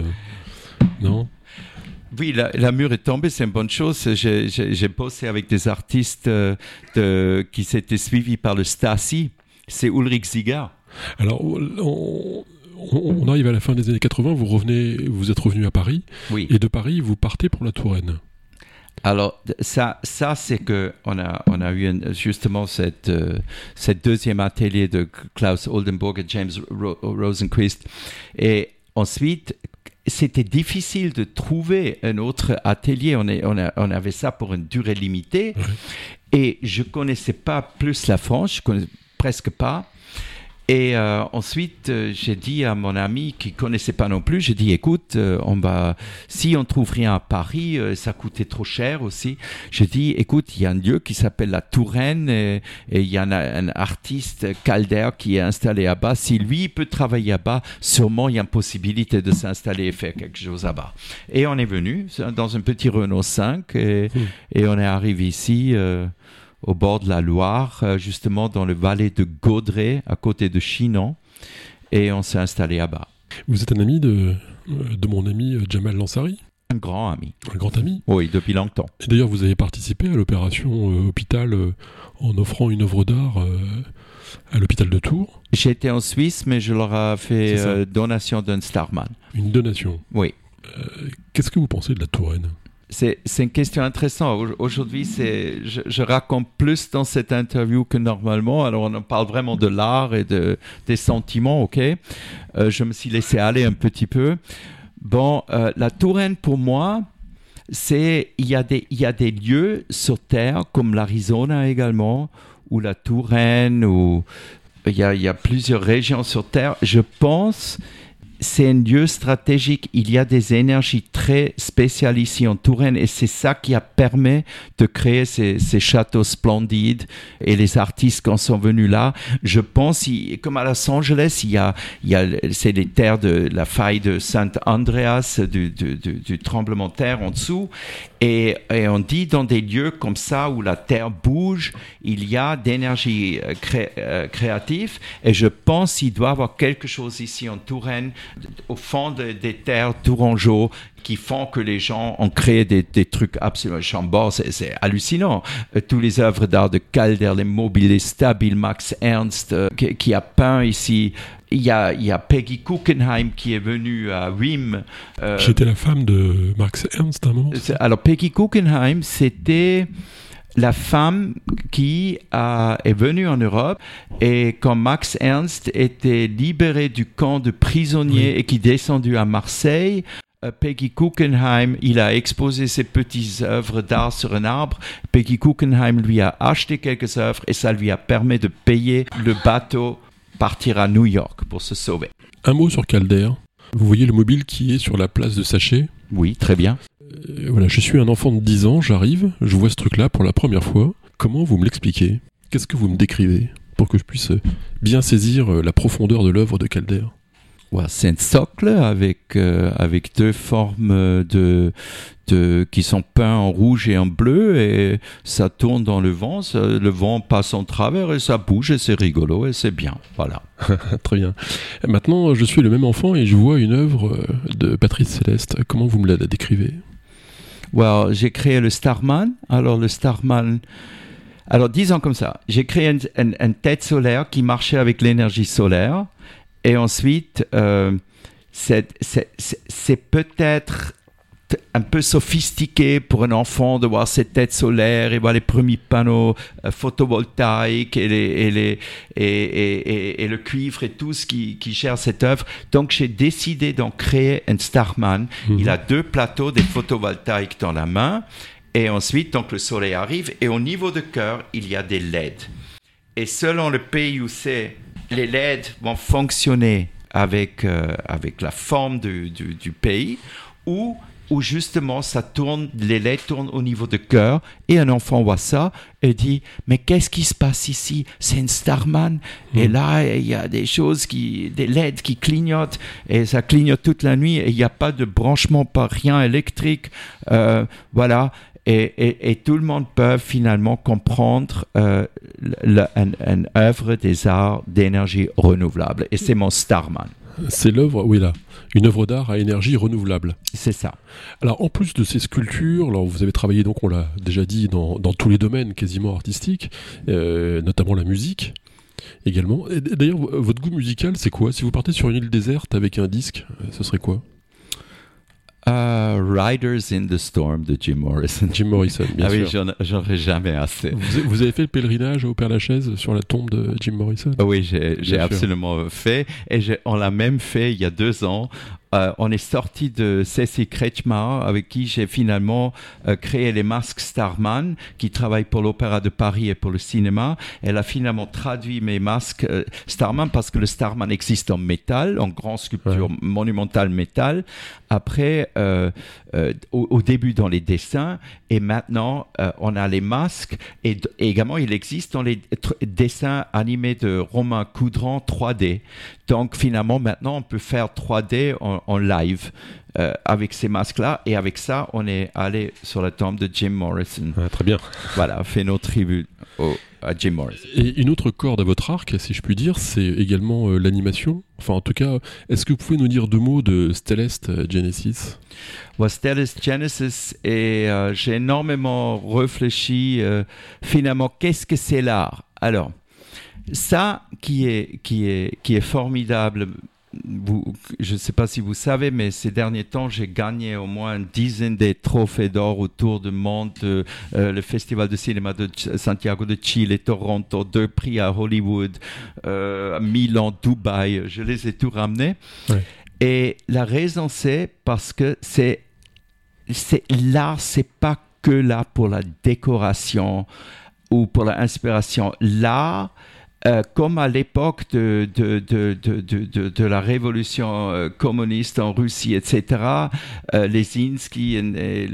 Non? Oui, la, mur est tombée, c'est une bonne chose. J'ai bossé avec des artistes euh, de, qui s'étaient suivis par le Stasi. C'est Ulrich Ziga. Alors, on, on, arrive à la fin des années 80, vous revenez, vous êtes revenu à Paris. Oui. Et de Paris, vous partez pour la Touraine. Alors, ça, ça c'est que on a, on a eu justement cette, euh, cette deuxième atelier de Klaus Oldenburg et James Rosenquist. Et ensuite, c'était difficile de trouver un autre atelier. On, est, on, a, on avait ça pour une durée limitée. Et je connaissais pas plus la France, je connaissais presque pas. Et euh, ensuite, euh, j'ai dit à mon ami qui connaissait pas non plus, j'ai dit, écoute, euh, on va, si on trouve rien à Paris, euh, ça coûtait trop cher aussi. J'ai dit, écoute, il y a un lieu qui s'appelle la Touraine et il y en a un artiste Calder qui est installé là-bas. Si lui peut travailler là-bas, sûrement il y a une possibilité de s'installer et faire quelque chose là-bas. Et on est venu dans un petit Renault 5 et, Hmm. et on est arrivé ici. Au bord de la Loire, euh, justement dans le vallée de Gaudray, à côté de Chinon, et on s'est installé là-bas. Vous êtes un ami de, euh, de mon ami euh, Jamal Lansari, Un grand ami. un grand ami? Oui, depuis longtemps. Et d'ailleurs, vous avez participé à l'opération euh, hôpital euh, en offrant une œuvre d'art euh, à l'hôpital de Tours, J'étais en Suisse, mais je leur ai fait donation d'un Starman. une donation? Oui. Qu'est-ce que vous pensez de la Touraine? C'est une question intéressante. Au- Aujourd'hui, c'est je, raconte plus dans cette interview que normalement. Alors, on parle vraiment de l'art et de, des sentiments, ok? Euh, Je me suis laissé aller un petit peu. Bon, euh, la Touraine, pour moi, c'est il y, a des- il y a des lieux sur Terre, comme l'Arizona également, ou la Touraine, ou il y a, il y a plusieurs régions sur Terre. Je pense c'est un lieu stratégique. Il y a des énergies très spéciales ici en Touraine et c'est ça qui a permis de créer ces, ces châteaux splendides et les artistes qui sont venus là. Je pense, comme à Los Angeles, il y a, il y a c'est les terres de la faille de Saint Andreas, du- du tremblement de terre en dessous. Et, on dit dans des lieux comme ça où la terre bouge, il y a d'énergie euh, euh, créative. Et je pense qu'il doit y avoir quelque chose ici en Touraine, au fond de- des terres tourangeaux, qui font que les gens ont créé des, des trucs absolument Chambord, c'est hallucinant. Euh, tous les œuvres d'art de Calder, les mobiliers stables, Max Ernst, euh, qui, qui a peint ici. Il y a, il y a Peggy Guggenheim qui est venue à Wim. euh, J'étais la femme de Marx Ernst à un moment. c'est- Alors, Peggy Guggenheim, c'était la femme qui a- est venue en Europe et quand Max Ernst était libéré du camp de prisonniers Oui. et qui est descendu à Marseille, Peggy Guggenheim, il a exposé ses petites œuvres d'art sur un arbre. Peggy Guggenheim lui a acheté quelques œuvres et ça lui a permis de payer le bateau partir à New York pour se sauver. Un mot sur Calder. Vous voyez le mobile qui est sur la place de Sachet? Oui, très bien. Euh, Voilà, je suis un enfant de 10 ans, j'arrive, je vois ce truc-là pour la première fois. Comment vous me l'expliquez? Qu'est-ce que vous me décrivez? Pour que je puisse euh, bien saisir euh, la profondeur de l'œuvre de Calder Voilà, c'est un socle avec, euh, avec deux formes de, de, qui sont peints en rouge et en bleu et ça tourne dans le vent, ça- le vent passe en travers et ça bouge et c'est rigolo et c'est bien. Voilà. Très bien. Maintenant, je suis le même enfant et je vois une œuvre euh, de Patrice Céleste. Comment vous me la décrivez? Well, j'ai créé le Starman. Alors le Starman, alors disons comme ça, j'ai créé une, une- une tête solaire qui marchait avec l'énergie solaire et ensuite euh, c'est peut-être un peu sophistiqué pour un enfant de voir cette tête solaire et voir les premiers panneaux euh, photovoltaïques et, les, et, les, et, et- et- et le cuivre et tout ce qui, qui gère cette œuvre. Donc j'ai décidé d'en créer un Starman. Mhm. Il a deux plateaux, des photovoltaïques dans la main. Et ensuite, donc le soleil arrive et au niveau de cœur, il y a des LED. Et selon le pays où c'est, les LED vont fonctionner avec, euh, avec la forme du, du- du pays ou où justement ça tourne, les LED tournent au niveau de cœur et un enfant voit ça et dit mais qu'est-ce qui se passe ici? C'est une Starman et Mm. là il y a des choses qui, des LED qui clignotent et ça clignote toute la nuit et il n'y a pas de branchement par rien électrique, Euh, voilà. Et, et- et tout le monde peut finalement comprendre euh, le- un- une œuvre des arts d'énergie renouvelable. Et c'est mon Starman. C'est l'œuvre, oui là, une œuvre d'art à énergie renouvelable. C'est ça. Alors en plus de ces sculptures, alors vous avez travaillé donc, on l'a déjà dit, dans, dans tous les domaines quasiment artistiques, euh, notamment la musique également. D'ailleurs, votre goût musical, c'est quoi? Si vous partez sur une île déserte avec un disque, euh, ce serait quoi? Euh, Riders in the Storm de Jim Morrison. Jim Morrison, bien ah oui, sûr. j'en j'en ai jamais assez. Vous, vous avez fait le pèlerinage au Père Lachaise sur la tombe de Jim Morrison? Ah Oui, j'ai absolument fait. Et on l'a même fait il y a deux ans euh, on est sorti de Cécile Kretschmar, avec qui j'ai finalement euh, créé les masques Starman, qui travaillent pour l'Opéra de Paris et pour le cinéma. Elle a finalement traduit mes masques euh, Starman parce que le Starman existe en métal, en grande sculpture monumentale métal. Après, au, début dans les dessins, et maintenant on a les masques. Et, et, également, il existe dans les dessins animés de Romain Coudran 3D. Donc finalement, maintenant, on peut faire 3D en, live euh, avec ces masques-là. Et avec ça, on est allé sur la tombe de Jim Morrison. très bien. Voilà, fait nos tribus à Jim Morrison. Et une autre corde à votre arc, si je puis dire, c'est également euh, l'animation. Enfin, en tout cas, est-ce que vous pouvez nous dire deux mots de Stellest euh, Genesis? Well, Stellest Genesis, et j'ai énormément réfléchi. finalement, qu'est-ce que c'est l'art? Alors, ça qui est, qui est, qui est formidable, je ne sais pas si vous savez, mais ces derniers temps, j'ai gagné au moins une dizaine de trophées d'or autour du monde. Euh, le Festival de cinéma de Santiago de Chile, Toronto, deux prix à Hollywood, euh, Milan, Dubaï. Je les ai tous ramenés. Et la raison, c'est parce que c'est, c'est l'art, c'est pas que là pour la décoration ou pour l'inspiration. L'art, euh, comme à l'époque de, de, de, de, la révolution euh, communiste en Russie, etc., euh, Lesinski, et,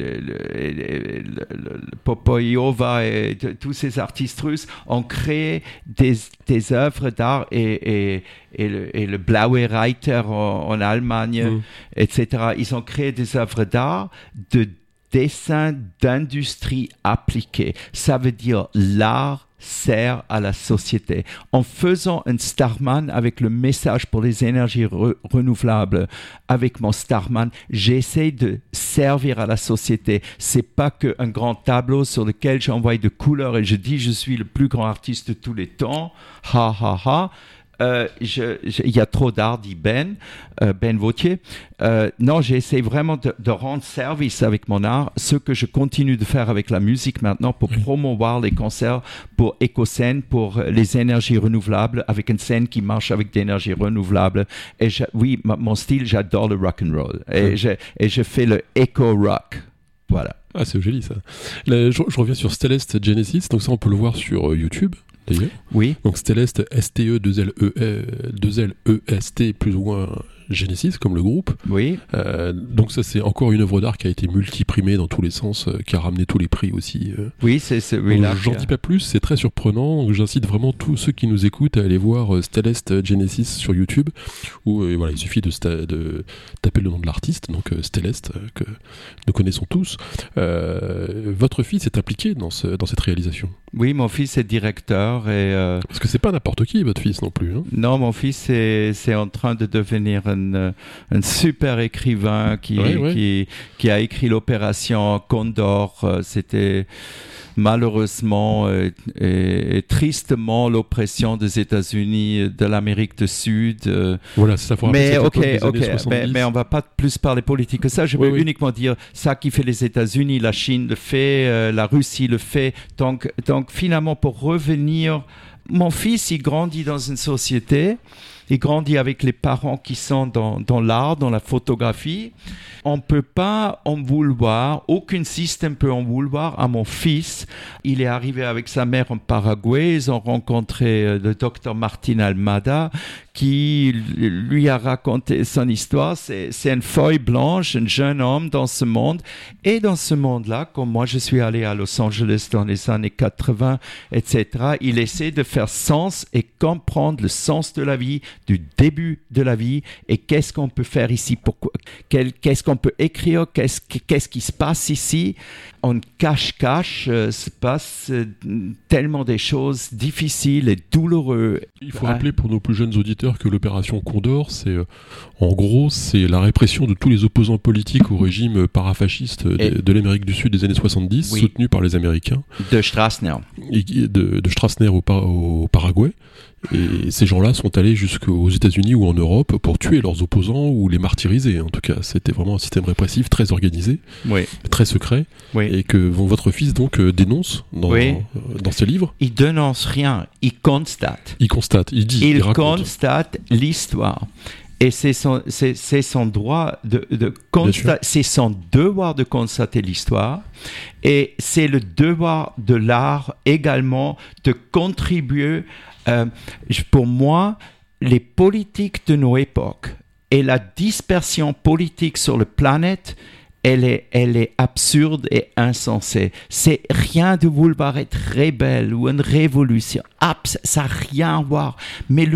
Popoyova et tous ces artistes russes ont créé des, des œuvres d'art et, et, et, le, et le Blaue Reiter en, Allemagne, mm. etc. Ils ont créé des œuvres d'art de dessin d'industrie appliquée. Ça veut dire l'art sert à la société. En faisant un Starman avec le message pour les énergies renouvelables, avec mon Starman, j'essaie de servir à la société. C'est pas qu'un grand tableau sur lequel j'envoie de couleurs et je dis je suis le plus grand artiste de tous les temps. Ha ha ha. Euh, il y a trop d'art, dit Ben, euh, Ben Vautier. Euh, non, j'essaie vraiment de, rendre service avec mon art, ce que je continue de faire avec la musique maintenant pour promouvoir les concerts pour EcoScène, pour les énergies renouvelables, avec une scène qui marche avec des énergies renouvelables. Et oui, mon style, j'adore le rock and roll. Et, je, et je fais le eco rock. Voilà. Ah, c'est joli ça. je, reviens sur Stellest Genesis, donc ça on peut le voir sur YouTube d'ailleurs. Oui. Donc Stellest, S-T-E, 2-L-E, 2-L-E-S-T, plus ou moins Genesis, comme le groupe. Oui. Euh, donc ça, c'est encore une œuvre d'art qui a été multiprimée dans tous les sens, euh, qui a ramené tous les prix aussi. Euh. Oui, c'est... Oui, J'en dis pas plus, c'est très surprenant. J'incite vraiment tous ceux qui nous écoutent à aller voir Stellest Genesis sur YouTube, où voilà, il suffit de, de, taper le nom de l'artiste, donc Stellest, que nous connaissons tous. votre fils est impliqué dans, ce, dans cette réalisation? Oui, mon fils est directeur. Et, Parce que c'est pas n'importe qui, votre fils non plus. Hein non, mon fils est, en train de devenir un, super écrivain qui, qui, qui, a écrit l'opération Condor. Euh, c'était malheureusement et, tristement l'oppression des États-Unis, de l'Amérique du Sud. Euh. Voilà, ça Mais ok, ok, mais, mais, on va pas plus parler politique que ça. Je veux uniquement dire ça qui fait les États-Unis, la Chine le fait, euh, la Russie le fait. Donc, donc finalement, pour revenir, mon fils, il grandit dans une société il grandit avec les parents qui sont dans, l'art, dans la photographie. On ne peut pas en vouloir, aucun système peut en vouloir à mon fils. Il est arrivé avec sa mère en Paraguay, ils ont rencontré euh, le docteur Martin Almada qui lui a raconté son histoire. C'est une feuille blanche, un jeune homme dans ce monde. Et dans ce monde-là, comme moi je suis allé à Los Angeles dans les années 80, etc., il essaie de faire sens et comprendre le sens de la vie, du début de la vie et qu'est-ce qu'on peut faire ici, qu'est-ce qu'on peut écrire, qu'est-ce qu'est-ce qui se passe ici. En cache-cache euh, se passe euh, tellement des choses difficiles et douloureuses. Il faut rappeler pour nos plus jeunes auditeurs que l'opération Condor, c'est euh, en gros c'est la répression de tous les opposants politiques au régime parafasciste de, l'Amérique du Sud des années 70, soutenu par les Américains. De Strassner. de, de Strassner au, au Paraguay. Et ces gens-là sont allés jusqu'aux États-Unis ou en Europe pour tuer leurs opposants ou les martyriser. En tout cas, c'était vraiment un système répressif très organisé, très secret, et que votre fils donc euh, dénonce dans, dans ses livres. Il dénonce rien, il constate. Il constate, il dit. Il, constate l'histoire. Et c'est son, c'est, son droit de, de constater, c'est son devoir de constater l'histoire. Et c'est le devoir de l'art également de contribuer. Euh, pour moi, les politiques de nos époques et la dispersion politique sur la planète elle est, elle est absurde et insensée. C'est rien de vouloir être rebelle ou une révolution. Ça n'a rien à voir. Mais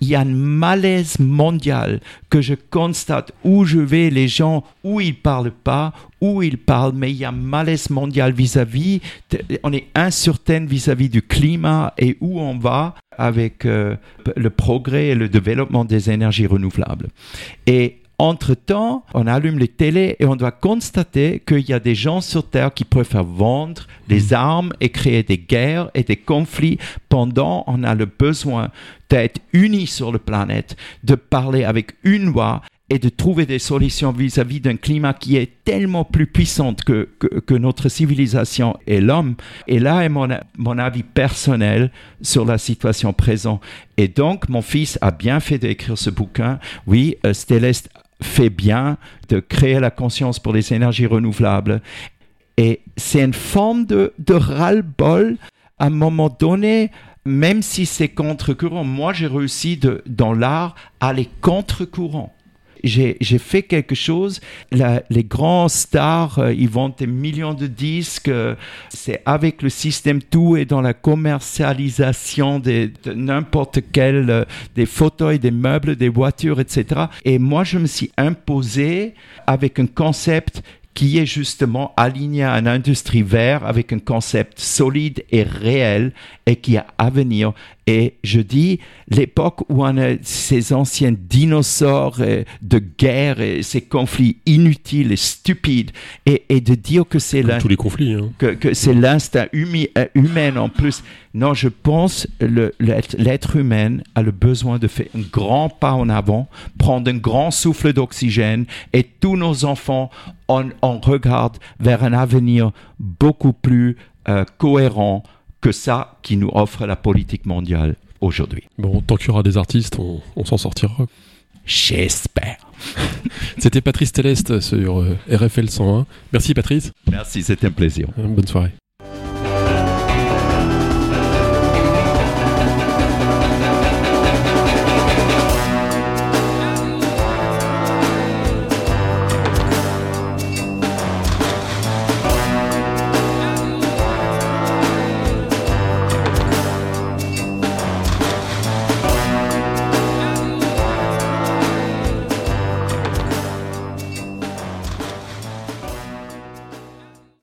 il y a un malaise mondial que je constate où je vais, les gens, où ils parlent pas, où ils parlent, mais il y a un malaise mondial vis-à-vis, on est incertain vis-à-vis du climat et où on va avec euh, le progrès et le développement des énergies renouvelables. Et entre-temps, on allume les télés et on doit constater qu'il y a des gens sur Terre qui préfèrent vendre des mm. armes et créer des guerres et des conflits pendant on a le besoin d'être unis sur la planète, de parler avec une voix et de trouver des solutions vis-à-vis d'un climat qui est tellement plus puissant que, que, notre civilisation et l'homme. Et là est mon, mon avis personnel sur la situation présente. Et donc, mon fils a bien fait d'écrire ce bouquin. Oui, euh, Stéleste fait bien de créer la conscience pour les énergies renouvelables. Et c'est une forme de, de ras-le-bol à un moment donné, même si c'est contre-courant. Moi, j'ai réussi de, dans l'art à aller contre-courant j'ai fait quelque chose. les grands stars, euh, ils vendent des millions de disques. Euh, c'est avec le système, tout est dans la commercialisation de, n'importe quel, euh, des fauteuils, des meubles, des voitures, etc. Et moi, je me suis imposé avec un concept qui est justement aligné à une industrie verte avec un concept solide et réel et qui a à venir. Et je dis, l'époque où on a ces anciens dinosaures euh, de guerre et ces conflits inutiles et stupides, et, et de dire que c'est tous les conflits, hein. que, que c'est l'instinct euh, humain en plus. Non, je pense le, l'être humain a le besoin de faire un grand pas en avant, prendre un grand souffle d'oxygène, et tous nos enfants, on, on regarde vers un avenir beaucoup plus euh, cohérent, que ça qui nous offre la politique mondiale aujourd'hui. Bon, tant qu'il y aura des artistes, on, s'en sortira. J'espère. C'était Patrice Téleste sur euh, RFL 101. Merci Patrice. Merci, c'était un plaisir. Bonne soirée.